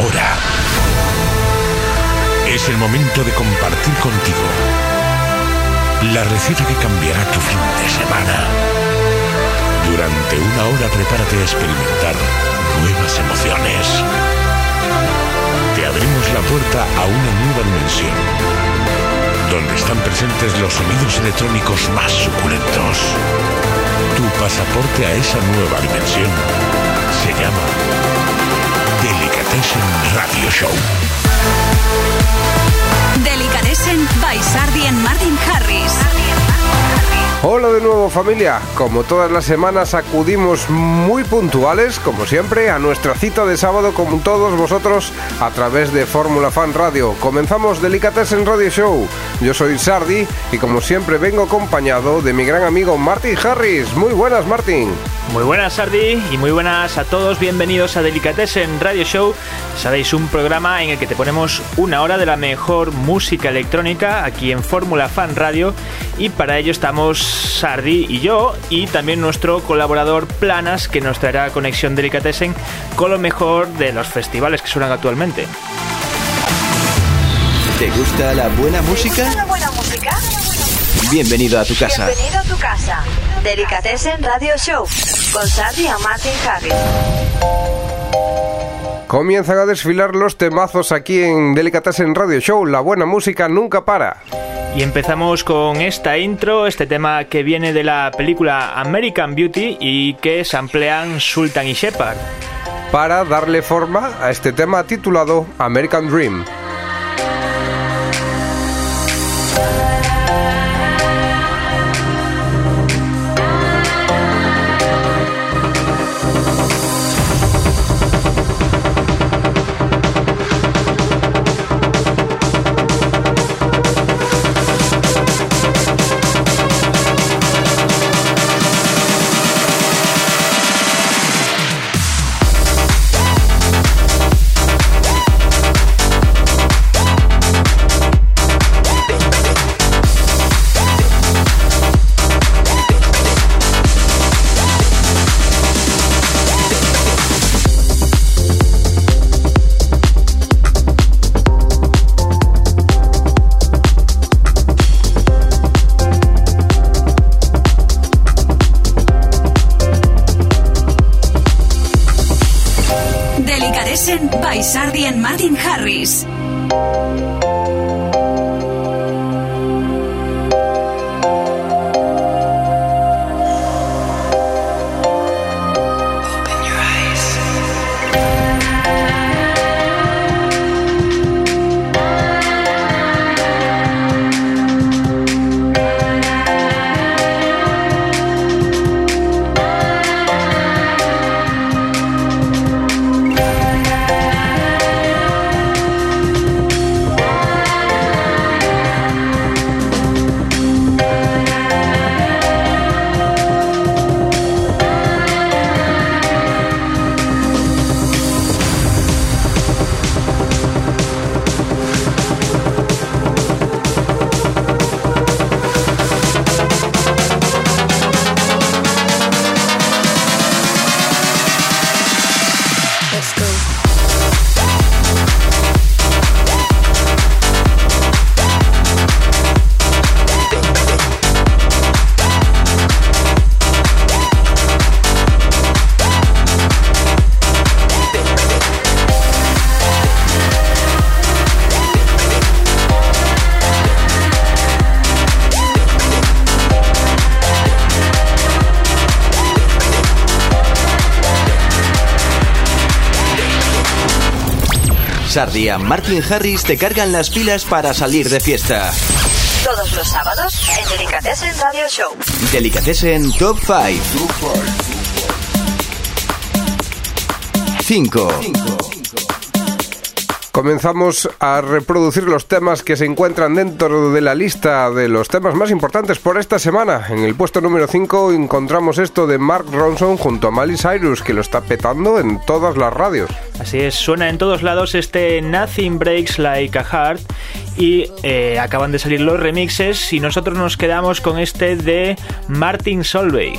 Ahora es el momento de compartir contigo la receta que cambiará tu fin de semana. Durante una hora prepárate a experimentar nuevas emociones. Te abrimos la puerta a una nueva dimensión, donde están presentes los sonidos electrónicos más suculentos. Tu pasaporte a esa nueva dimensión se llama Delicatessen Radio Show. Delicatessen by Sardi and Martin Harris. Hola de nuevo familia, como todas las semanas acudimos muy puntuales, como siempre, a nuestra cita de sábado con todos vosotros a través de Fórmula Fan Radio. Comenzamos Delicatessen Radio Show. Yo soy Sardi y como siempre vengo acompañado de mi gran amigo Martin Harris. Muy buenas Martin. Muy buenas Sardi y muy buenas a todos, bienvenidos a Delicatessen Radio Show. Sabéis, un programa en el que te ponemos una hora de la mejor música electrónica aquí en Fórmula Fan Radio y para ello estamos Sardi y yo y también nuestro colaborador Planas que nos traerá conexión Delicatessen con lo mejor de los festivales que suenan actualmente. ¿Te gusta la buena música? ¿La buena música? Bienvenido a tu casa. Bienvenido a tu casa. Delicatessen Radio Show con Sardi y Martin Harris. Comienzan a desfilar los temazos aquí en Delicatessen Radio Show. La buena música nunca para. Y empezamos con esta intro, este tema que viene de la película American Beauty y que samplean Sultan y Shepard. Para darle forma a este tema titulado American Dream. Sardia, Martin Harris te cargan las pilas para salir de fiesta. Todos los sábados en Delicatessen Radio Show. Delicatessen Top 5. 5. Comenzamos a reproducir los temas que se encuentran dentro de la lista de los temas más importantes por esta semana. En el puesto número 5 encontramos esto de Mark Ronson junto a Miley Cyrus, que lo está petando en todas las radios. Así es, suena en todos lados este Nothing Breaks Like a Heart y eh, acaban de salir los remixes y nosotros nos quedamos con este de Martin Solveig.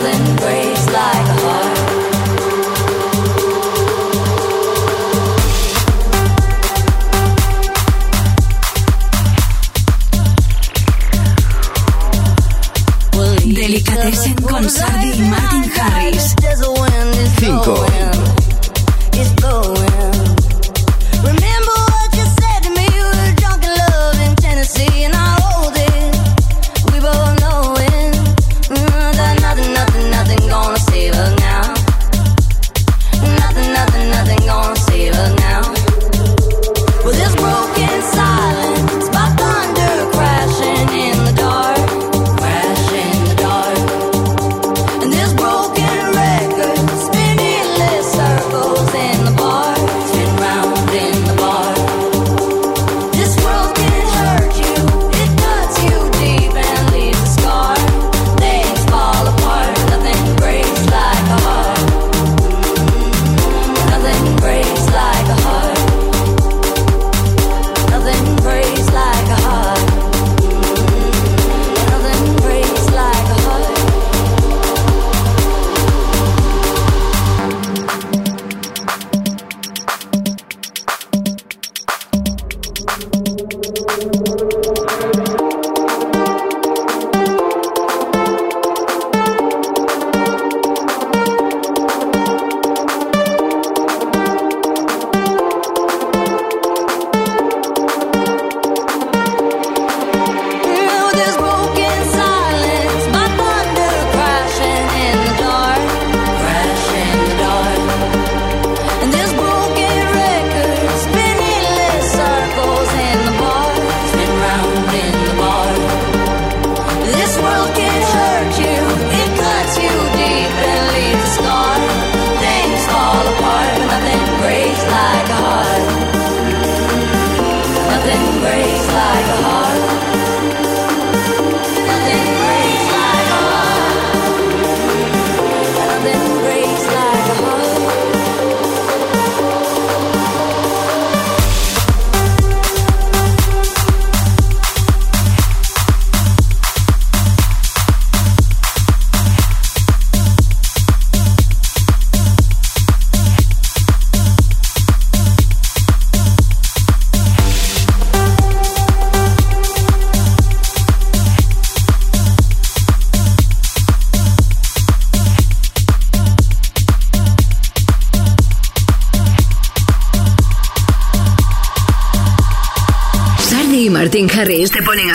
And break.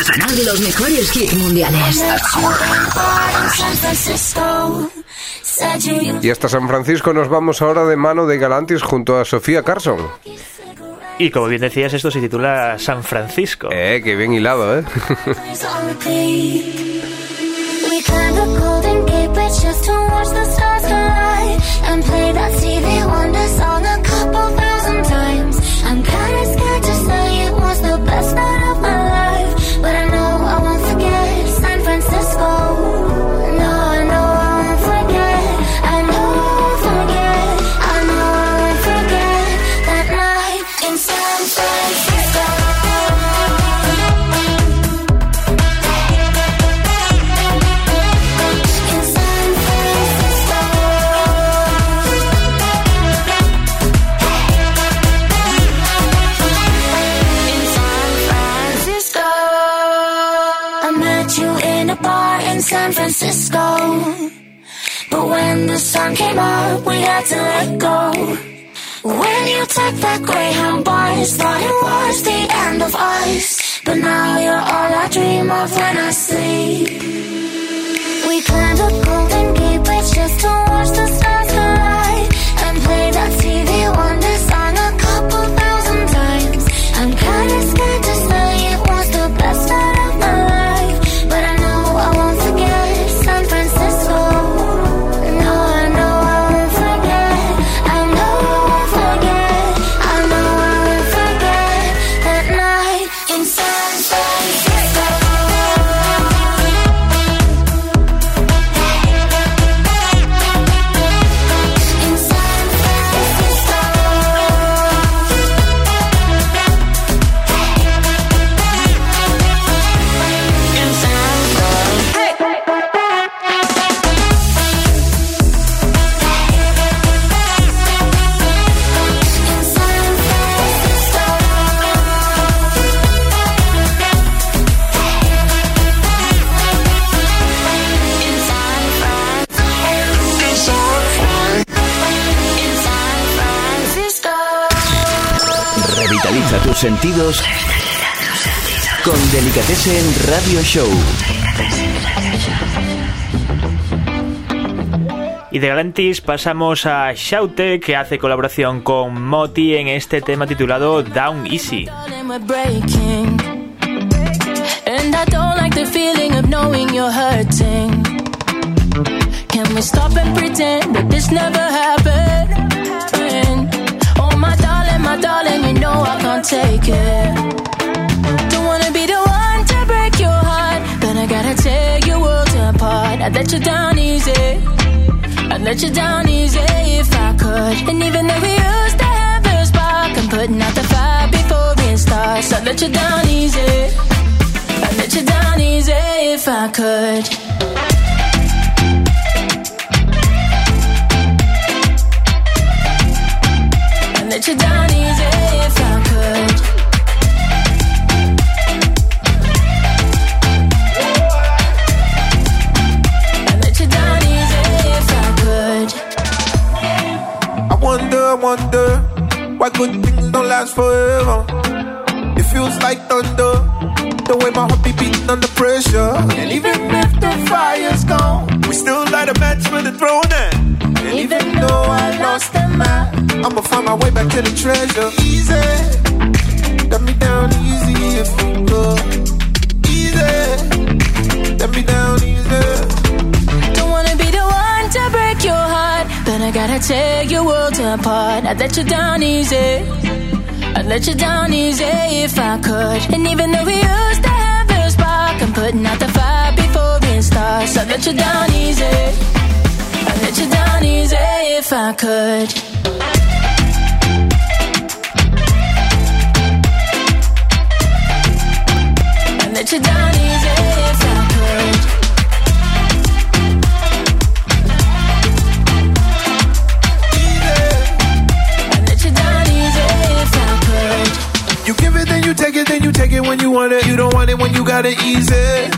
A sonar los mejores hits mundiales. Y hasta San Francisco nos vamos ahora de mano de Galantis junto a Sofía Carson. Y como bien decías, esto se titula San Francisco. Eh, qué bien hilado, ¿eh? Sun came up, we had to let go. When you took that Greyhound bus, thought it was the end of us. But now you're all I dream of when I sleep. We climbed a golden gate bridge just to watch the stars collide and play that TV Wonder song a couple thousand times. I'm kinda sentidos con Delicatessen Radio Show. Y de Galantis pasamos a Shaute, que hace colaboración con Moti en este tema titulado Down Easy. Darling, we're breaking. And I don't like the feeling of knowing you're hurting. Can we stop and pretend that this never happened? Darling, you know I can't take it. Don't wanna be the one to break your heart, but I gotta tear your world apart. I'd let you down easy. I'd let you down easy if I could. And even though we used to have a spark, I'm putting out the fire before it starts. I'd let you down easy. I'd let you down easy if I could. Last forever. It feels like thunder. The way my heart be beating under pressure. And even if the fire's gone, we still light a match for the throne. And, and even though I lost the map, I'ma find my way back to the treasure. Easy, let me down easy if you could. Easy, let me down easy. Don't wanna be the one to break but I gotta tear your world apart. I'd let you down easy. I'd let you down easy if I could. And even though we used to have a spark, I'm putting out the fire before it starts. I'd let you down easy. I'd let you down easy if I could. Got it easy.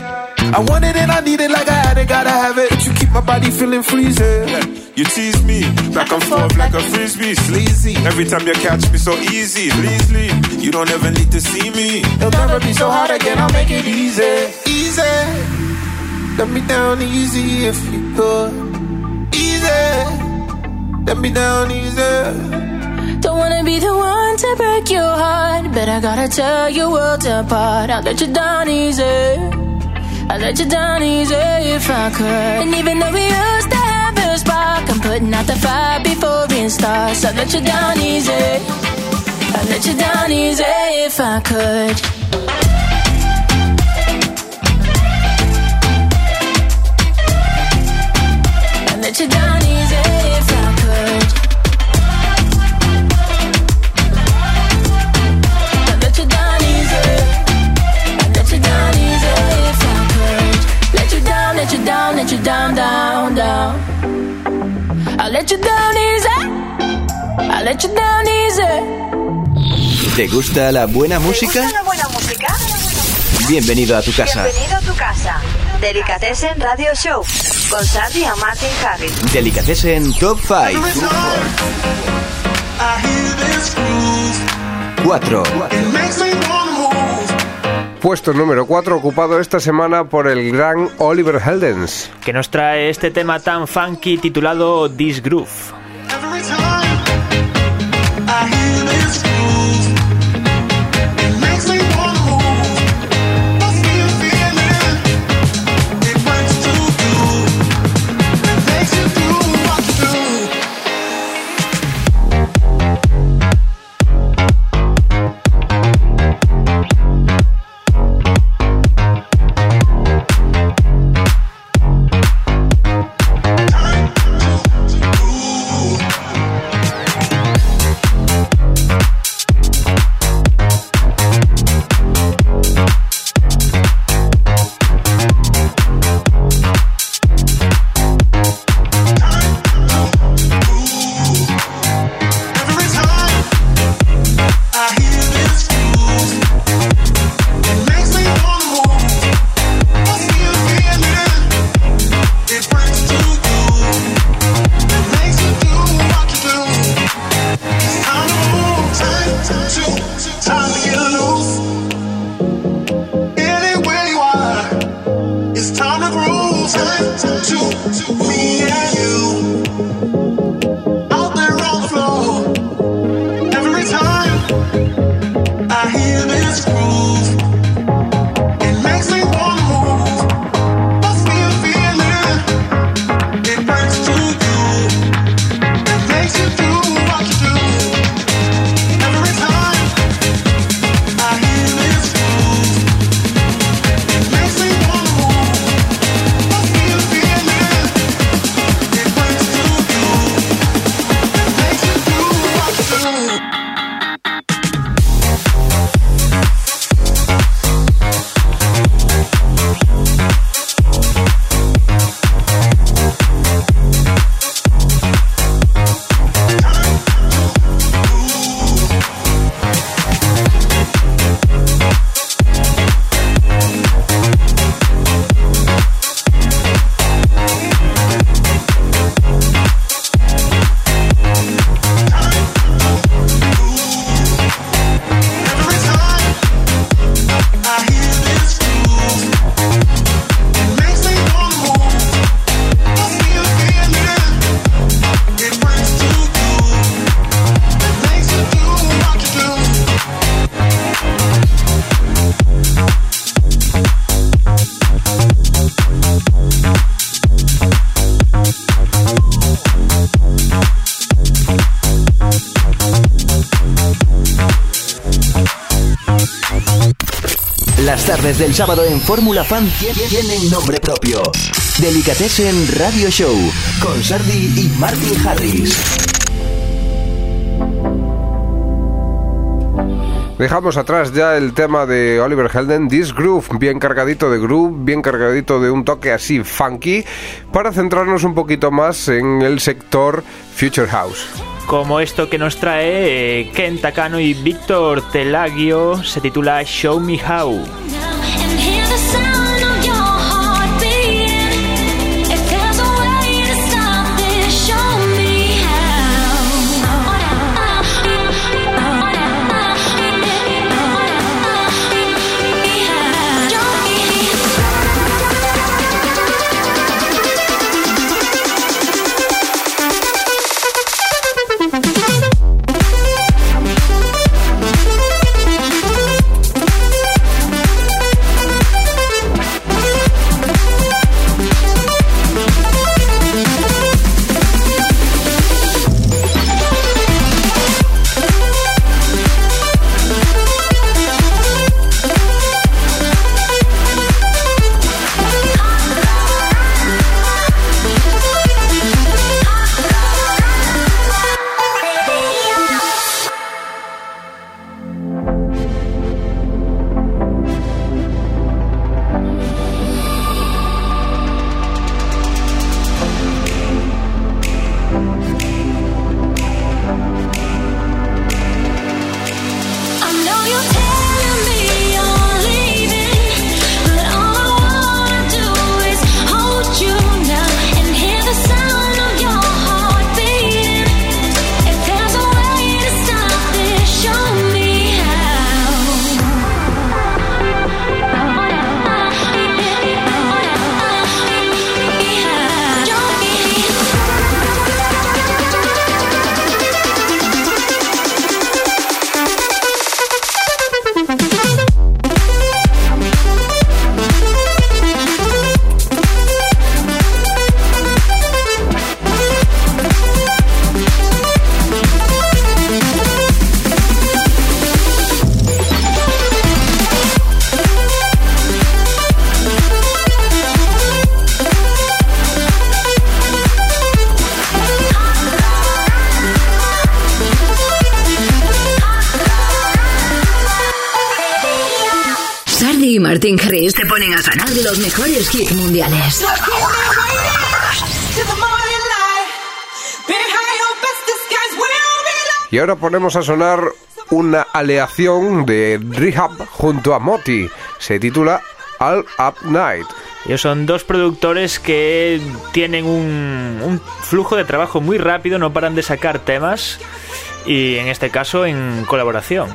I want it and I need it like I had it, gotta have it. But you keep my body feeling freezing. You tease me back and forth like a frisbee, sleazy. Every time you catch me so easy, please leave. You don't ever need to see me. It'll never be so hard again. I'll make it easy, easy. Let me down easy if you could. Easy. Let me down easy. Wanna be the one to break your heart, but I gotta tear your world apart. I'll let you down easy. I'll let you down easy if I could. And even though we used to have a spark, I'm putting out the fire before it starts. I'll let you down easy. I'll let you down easy if I could. Let you down easy. I'll let you down easy. ¿Te gusta la buena ¿Te música? gusta la buena música? Bienvenido a tu casa. Bienvenido a tu casa. Delicatessen Radio Show con Sandy y Martin Harris. Delicatessen Top 5. I hear this groove. 4. Puesto número 4 ocupado esta semana por el gran Oliver Heldens. que nos trae este tema tan funky titulado This Groove. Tardes del sábado en Fórmula Fan tie- tienen nombre propio. Delicatessen Radio Show con Sardi y Martin Harris. Dejamos atrás ya el tema de Oliver Helden, This Groove, bien cargadito de groove, bien cargadito de un toque así funky, para centrarnos un poquito más en el sector Future House. Como esto que nos trae eh, Ken Takano y Víctor Telagio se titula Show Me How. Sardi y Martin Harris te ponen a sonar los mejores hits mundiales. Y ahora ponemos a sonar una aleación de Rehab junto a Moti. Se titula All Up Night. Ellos son dos productores que tienen un, un flujo de trabajo muy rápido, no paran de sacar temas y en este caso en colaboración.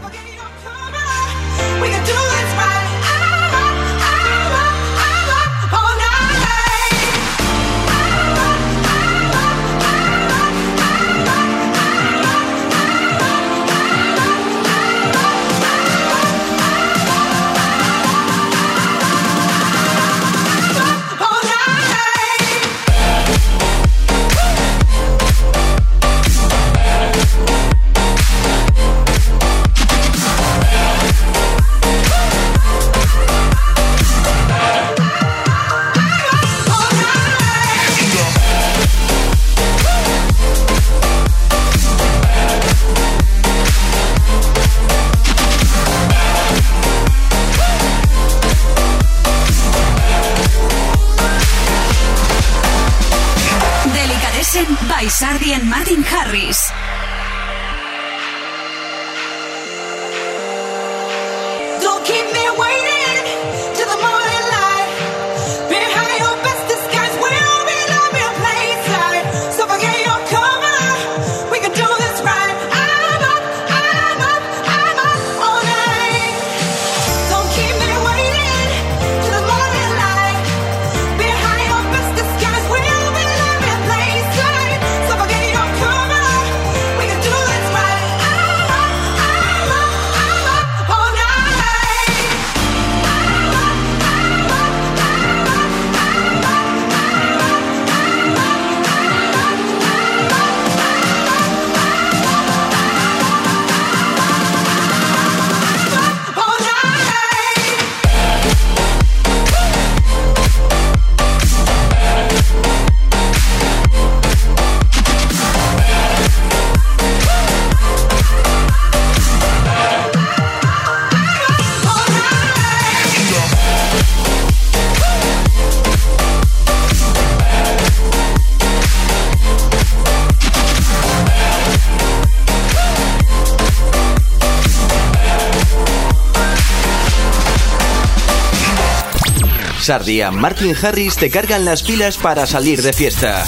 Sardi y Martin Harris te cargan las pilas para salir de fiesta.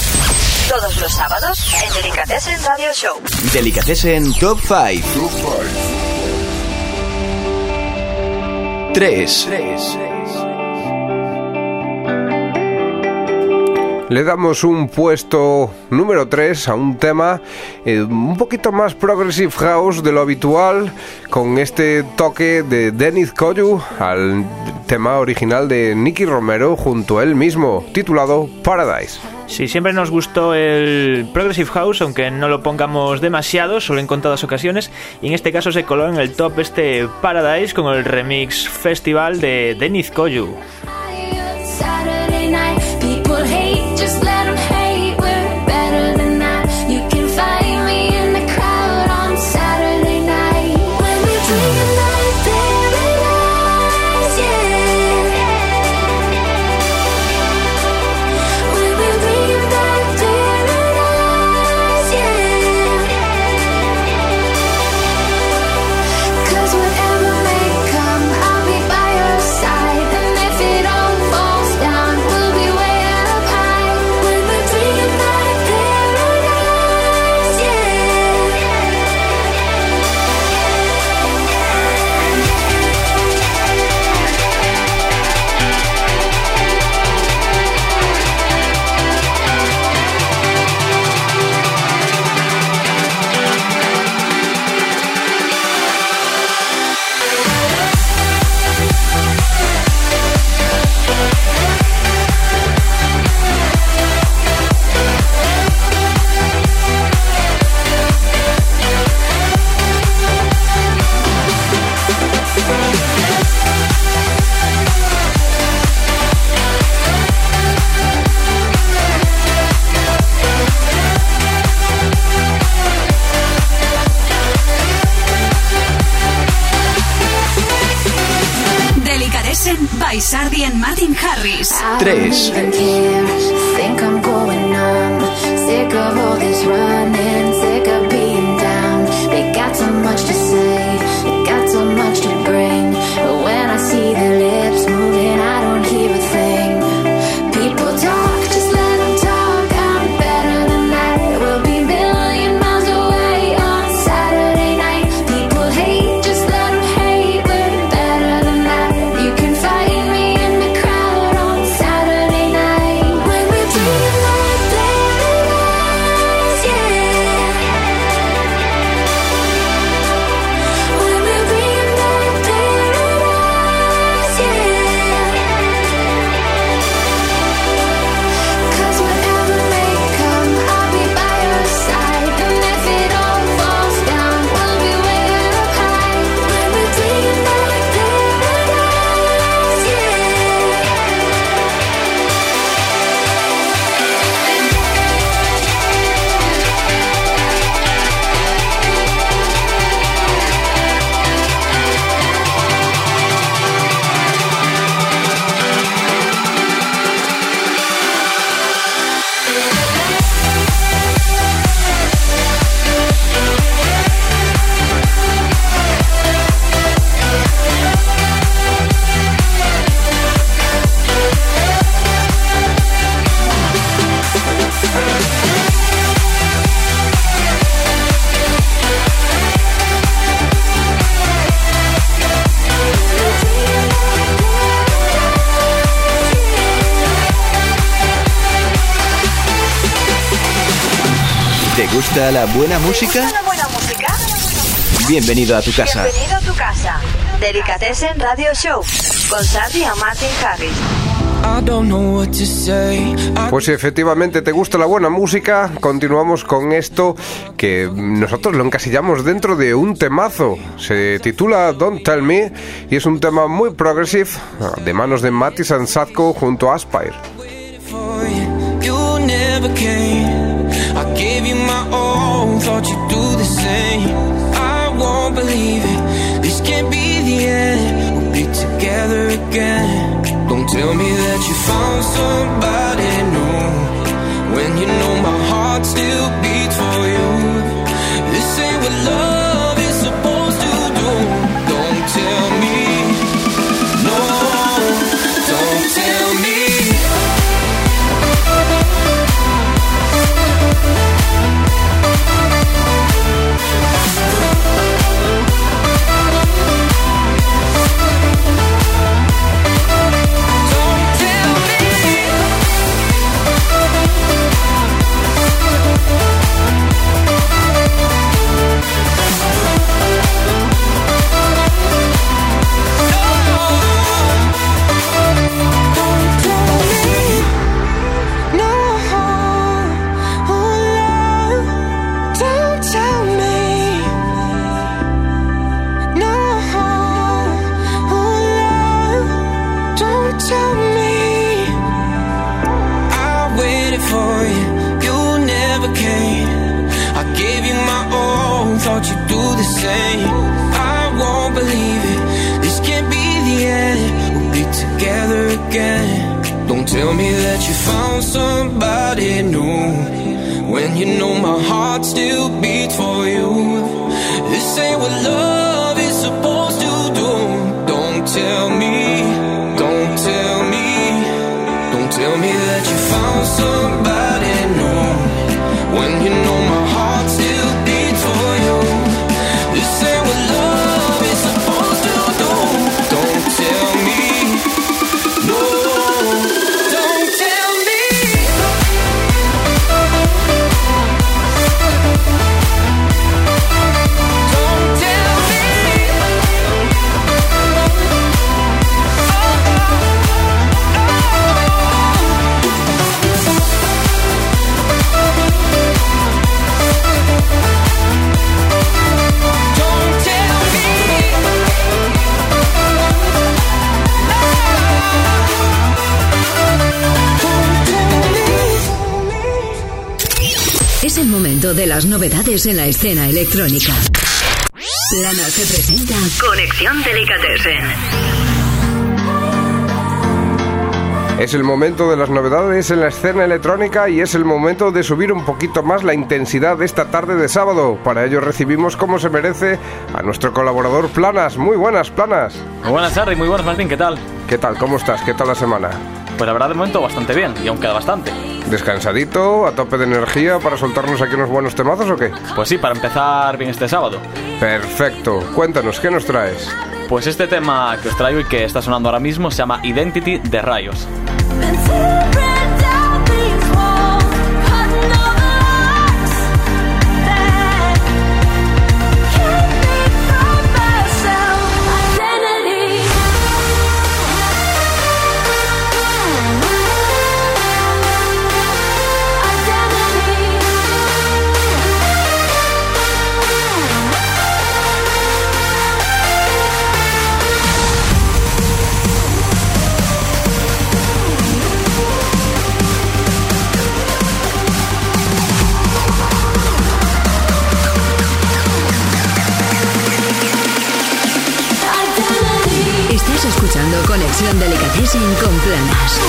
Todos los sábados en Delicatessen Radio Show. Delicatessen Top 5. 3. Le damos un puesto número 3 a un tema eh, un poquito más progressive house de lo habitual, con este toque de Dennis Koyu al tema original de Nicky Romero junto a él mismo, titulado Paradise. Sí, siempre nos gustó el Progressive House, aunque no lo pongamos demasiado, solo en contadas ocasiones. Y en este caso se coló en el top este Paradise con el remix festival de Dennis Koyu. Gusta buena música? ¿Una buena música? Bienvenido a tu casa. Bienvenido a tu casa. Delicatessen Radio Show con Sardi y Martin Harris. Pues si efectivamente te gusta la buena música, continuamos con esto que nosotros lo encasillamos dentro de un temazo. Se titula Don't Tell Me y es un tema muy progressive de manos de Matis and Sadko junto a Aspire. Same. I won't believe it. This can't be the end. We'll be together again. Don't tell me that you found somebody las novedades en la escena electrónica. Plana se presenta Conexión Delicatessen. Es el momento de las novedades en la escena electrónica y es el momento de subir un poquito más la intensidad de esta tarde de sábado. Para ello recibimos como se merece a nuestro colaborador Planas. Muy buenas, Planas. Muy buenas, Harry. Muy buenas, Martín. ¿Qué tal? ¿Qué tal? ¿Cómo estás? ¿Qué tal la semana? Pues la verdad, de momento, bastante bien. Y aún queda bastante. ¿Descansadito? ¿A tope de energía para soltarnos aquí unos buenos temazos o qué? Pues sí, para empezar bien este sábado. Perfecto. Cuéntanos, ¿qué nos traes? Pues este tema que os traigo y que está sonando ahora mismo se llama Identity de Rayos. Escuchando Conexión Delicatessen con Planas.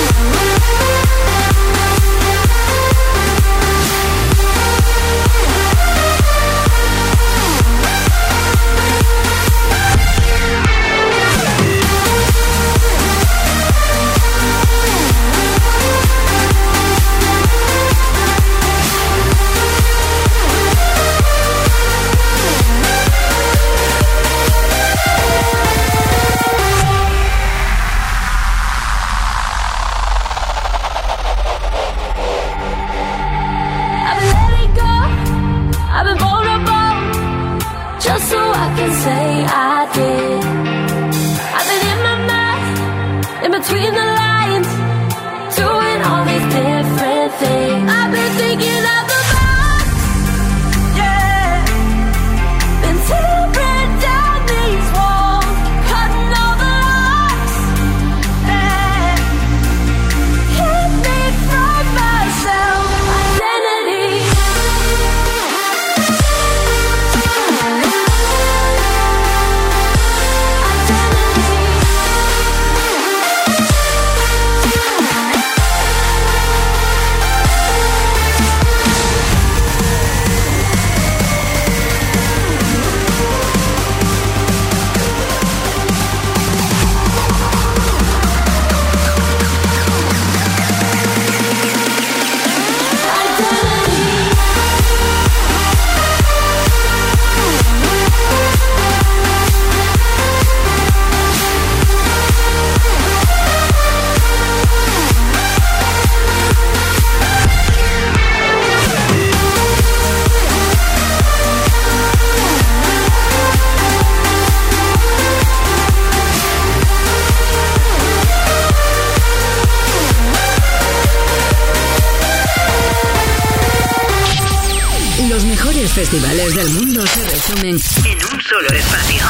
Festivales del mundo se resumen en un solo espacio.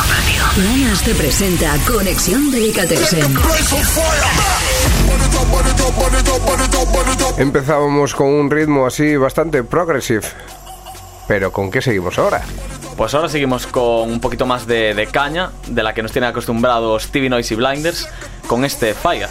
Planas te presenta Conexión Delicatessen. Empezábamos con un ritmo así bastante progressive. Pero ¿con qué seguimos ahora? Pues ahora seguimos con un poquito más de, de caña, de la que nos tiene acostumbrados Stevie Noise y Blinders, con este Fire.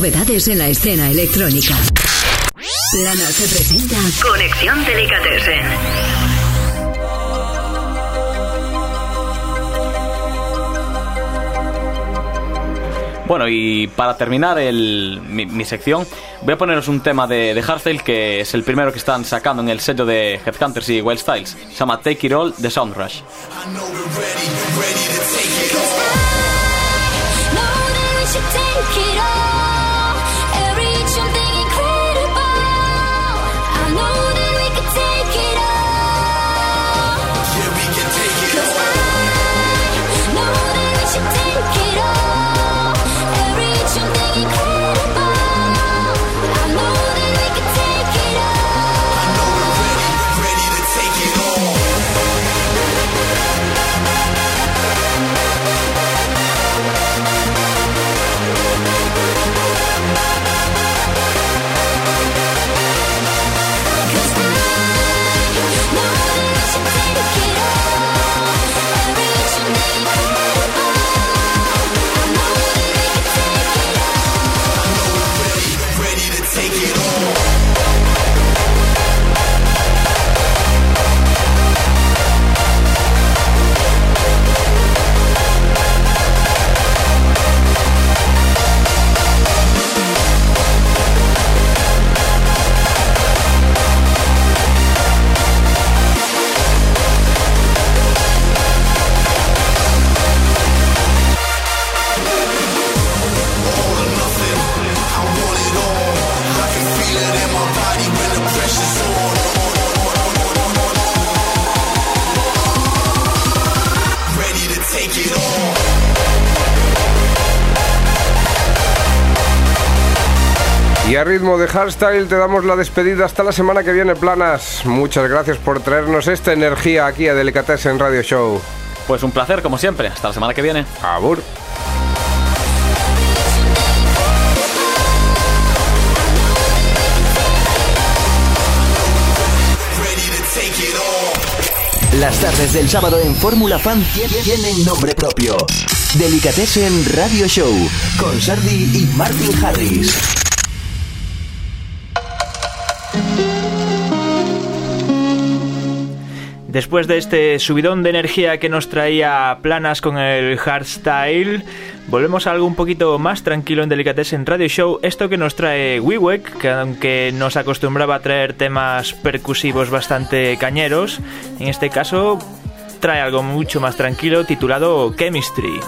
Novedades en la escena electrónica. Plana se presenta Conexión Delicatessen. Bueno, y para terminar el- mi, mi sección, voy a poneros un tema de, de Hardstyle que es el primero que están sacando en el sello de Headhunters y Wild Styles. Se llama Take It All de Sound Rush. A ritmo de hardstyle te damos la despedida hasta la semana que viene, planas. Muchas gracias por traernos esta energía aquí a Delicatessen Radio Show. Pues un placer, como siempre. Hasta la semana que viene. Abur. Las tardes del sábado en Fórmula Fan tie- tienen nombre propio. Delicatessen Radio Show con Sardi y Martin Harris. Después de este subidón de energía que nos traía planas con el hardstyle, volvemos a algo un poquito más tranquilo en Delicatessen Radio Show. Esto que nos trae Wiwek, que aunque nos acostumbraba a traer temas percusivos bastante cañeros, en este caso trae algo mucho más tranquilo titulado Chemistry.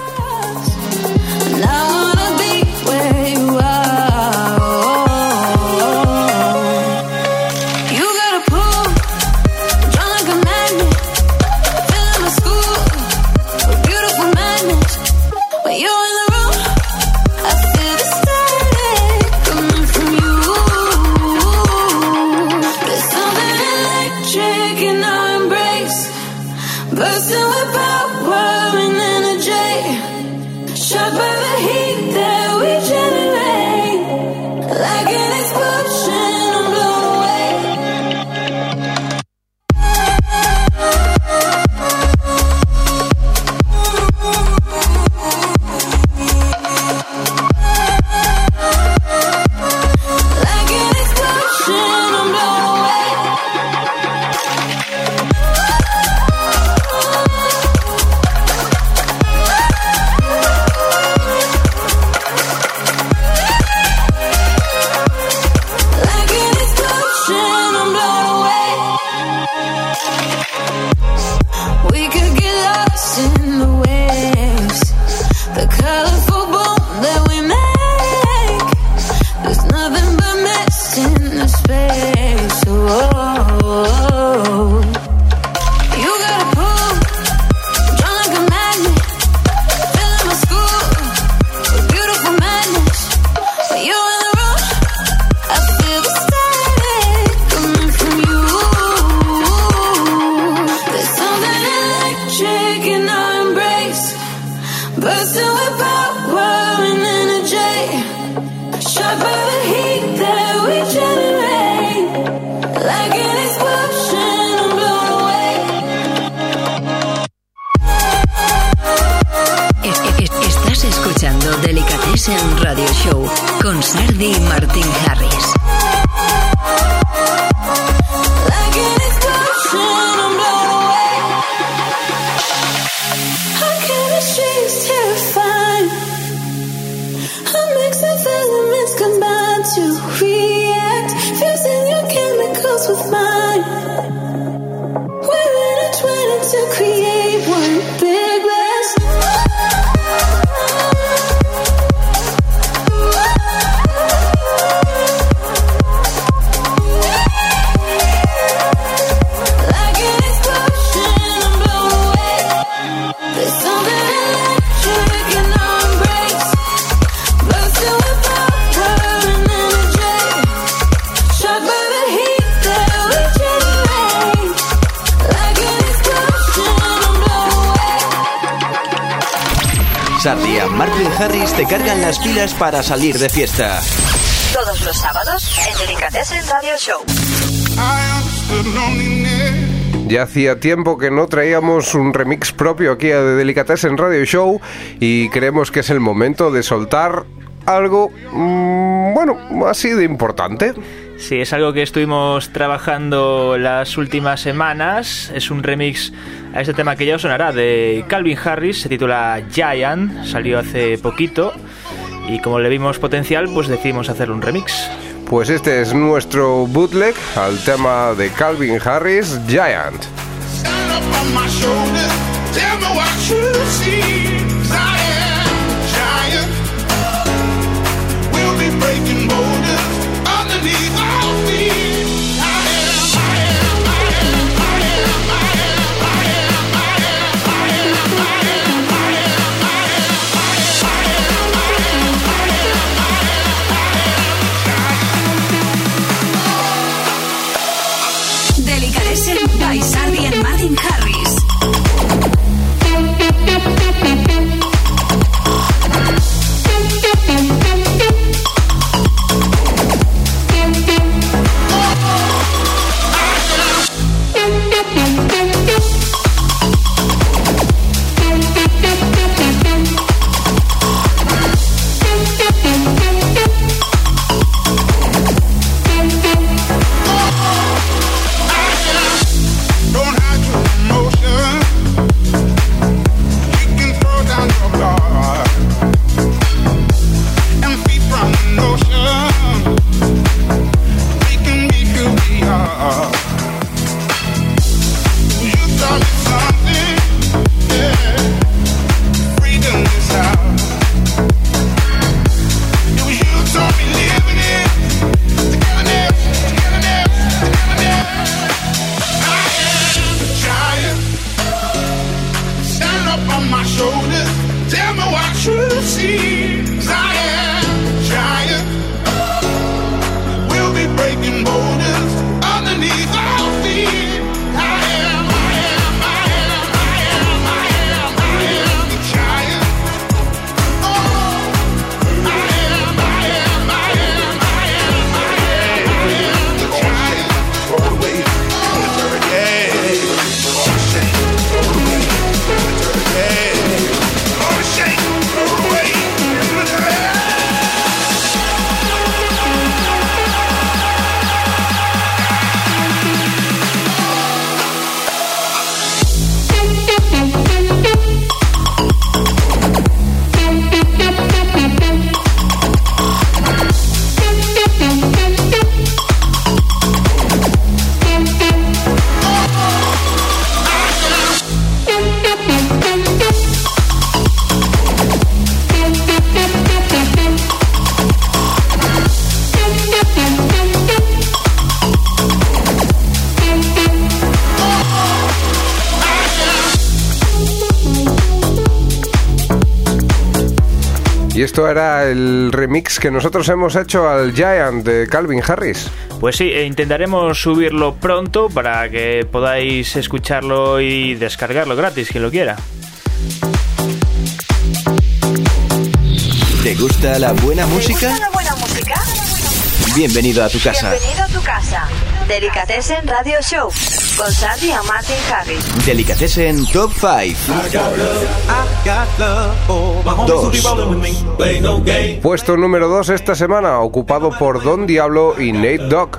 Para salir de fiesta. Todos los sábados en Delicatessen Radio Show. Ya hacía tiempo que no traíamos un remix propio aquí a The Delicatessen Radio Show y creemos que es el momento de soltar algo, mm, bueno, así de importante. Sí, es algo que estuvimos trabajando las últimas semanas. Es un remix a este tema que ya os sonará de Calvin Harris. Se titula Giant. Salió hace poquito. Y como le vimos potencial, pues decidimos hacer un remix. Pues este es nuestro bootleg al tema de Calvin Harris, Giant. on my shoulders. Tell me what you see. am what you see. Esto era el remix que nosotros hemos hecho al Giant de Calvin Harris. Pues sí, e intentaremos subirlo pronto para que podáis escucharlo y descargarlo gratis, quien lo quiera. ¿Te gusta la buena ¿Te música? gusta la buena música? Bienvenido a tu casa. Bienvenido a tu casa. Delicatessen Radio Show con Sandy y Martin Harris. Delicatessen Top 5. Dos. Puesto número 2 esta semana, ocupado por Don Diablo y Nate Dogg.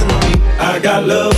to me. I got love.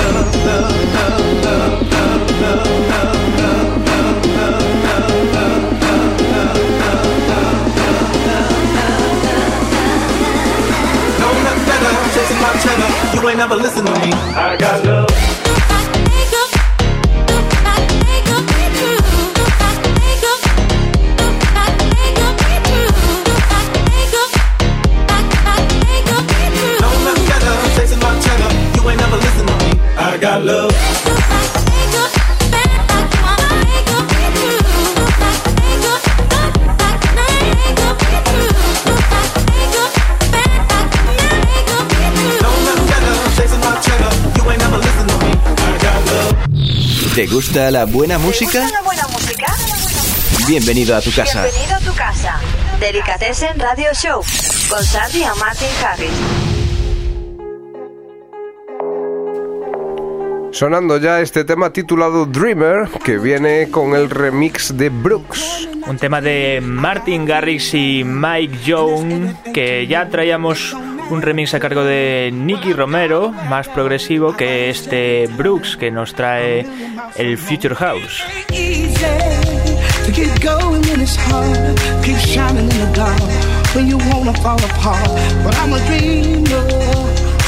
Ain't never listen to me. I got love. Gusta la buena ¿Te música? gusta la buena música? Bienvenido a tu casa. Bienvenido a tu casa. Delicatessen Radio Show con Sandy y Martin Harris. Sonando ya este tema titulado Dreamer, que viene con el remix de Brooks. Un tema de Martin Garrix y Mike Young, que ya traíamos un remix a cargo de Nicky Romero, más progresivo que este Brooks que nos trae el Future House.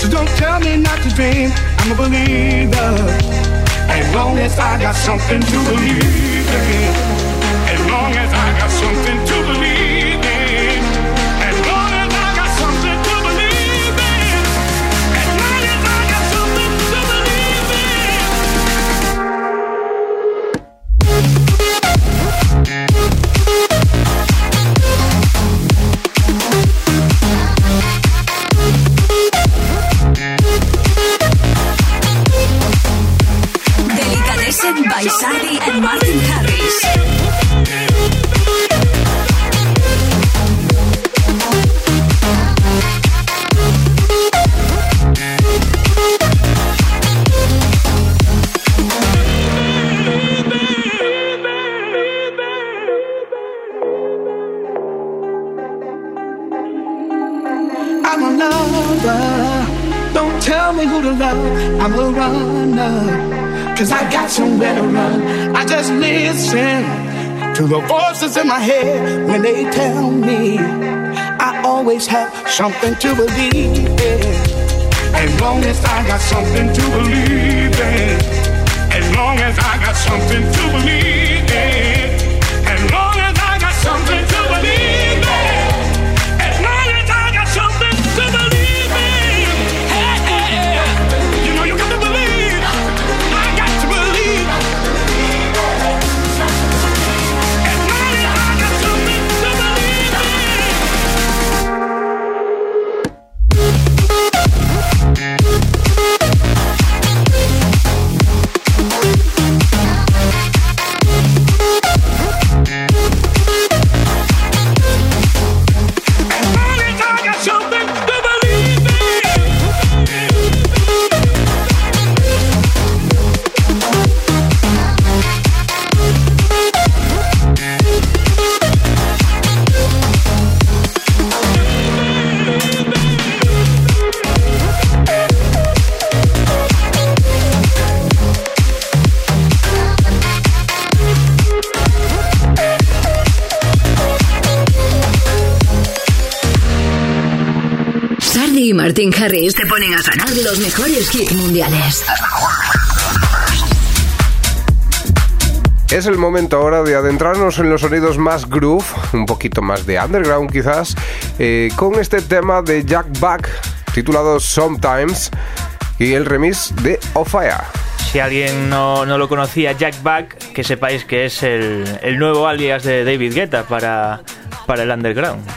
So As long as I got something to believe in, as long as I got something to Blessed by Sandy and Martin Harris. I'm a runner cause I got somewhere to run. I just listen to the voices in my head when they tell me I always have something to believe in. As long as I got something to believe in, as long as I got something to believe in. Cardi y Martin Harris te ponen a sonar los mejores hits mundiales. Es el momento ahora de adentrarnos en los sonidos más groove, un poquito más de underground quizás, eh, con este tema de Jack Back titulado Sometimes y el remix de Ofaya. Si alguien no, no, lo conocía, Jack Back, que sepáis que es el, el nuevo alias de David Guetta para, para el underground.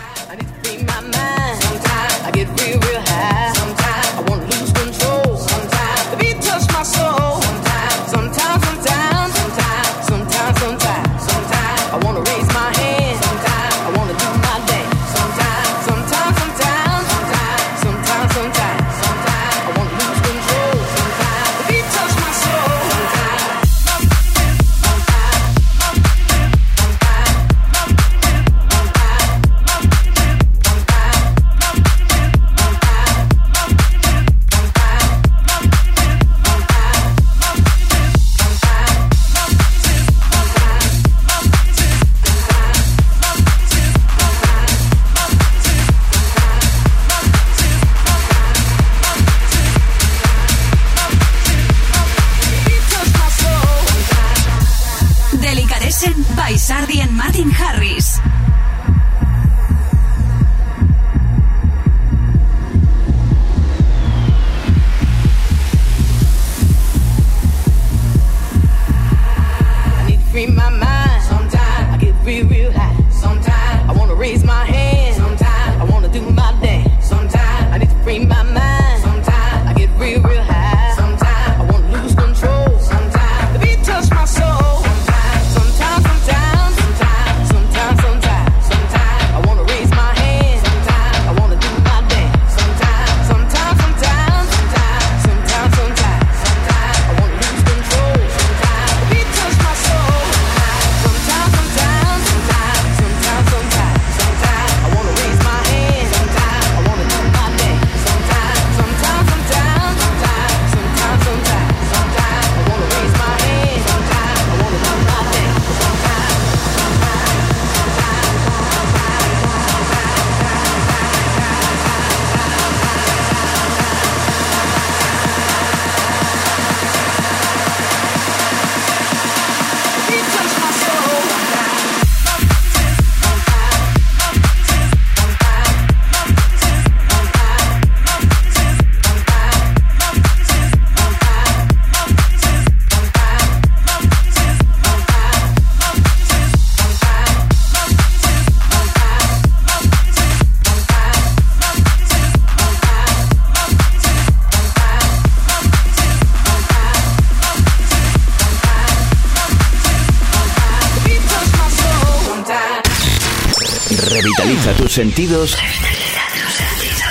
sentidos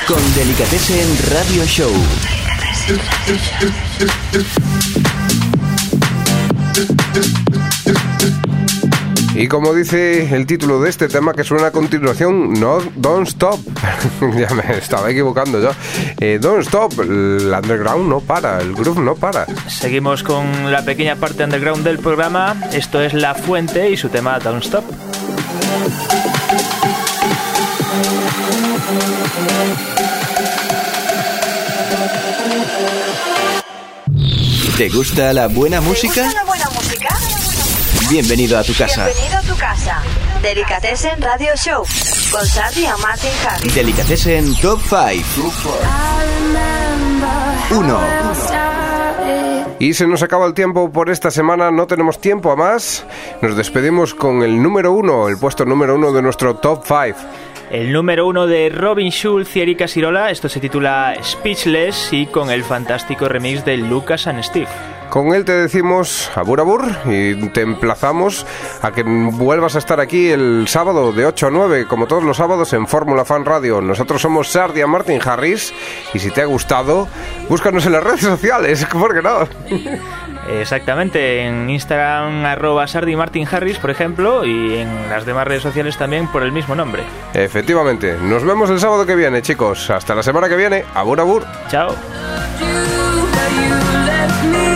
con Delicatessen Radio Show. Y como dice el título de este tema que suena a continuación, no Don't Stop. ya me estaba equivocando yo. Eh, Don't Stop, el underground no para, el groove no para. Seguimos con la pequeña parte underground del programa. Esto es La Fuente y su tema Don't Stop. ¿Te gusta la buena música? ¿Te gusta la buena música? Bienvenido a tu casa. Bienvenido a tu casa. Delicatessen Radio Show con Sardi a Martin Harris. Delicatessen Top 5. 1. Y se nos acaba el tiempo por esta semana, no tenemos tiempo a más. Nos despedimos con el número uno, el puesto número uno de nuestro top 5. El número uno de Robin Schulz y Erika Sirola, esto se titula Speechless y con el fantástico remix de Lucas and Steve. Con él te decimos abur abur y te emplazamos a que vuelvas a estar aquí el sábado de 8 a 9, como todos los sábados en Fórmula Fan Radio. Nosotros somos Sardia Martin Harris y si te ha gustado, búscanos en las redes sociales, ¿por qué no? Exactamente, en Instagram arroba Sardi Martin Harris, por ejemplo, y en las demás redes sociales también por el mismo nombre. Efectivamente, nos vemos el sábado que viene, chicos. Hasta la semana que viene. Abur abur. Chao. Delicatessen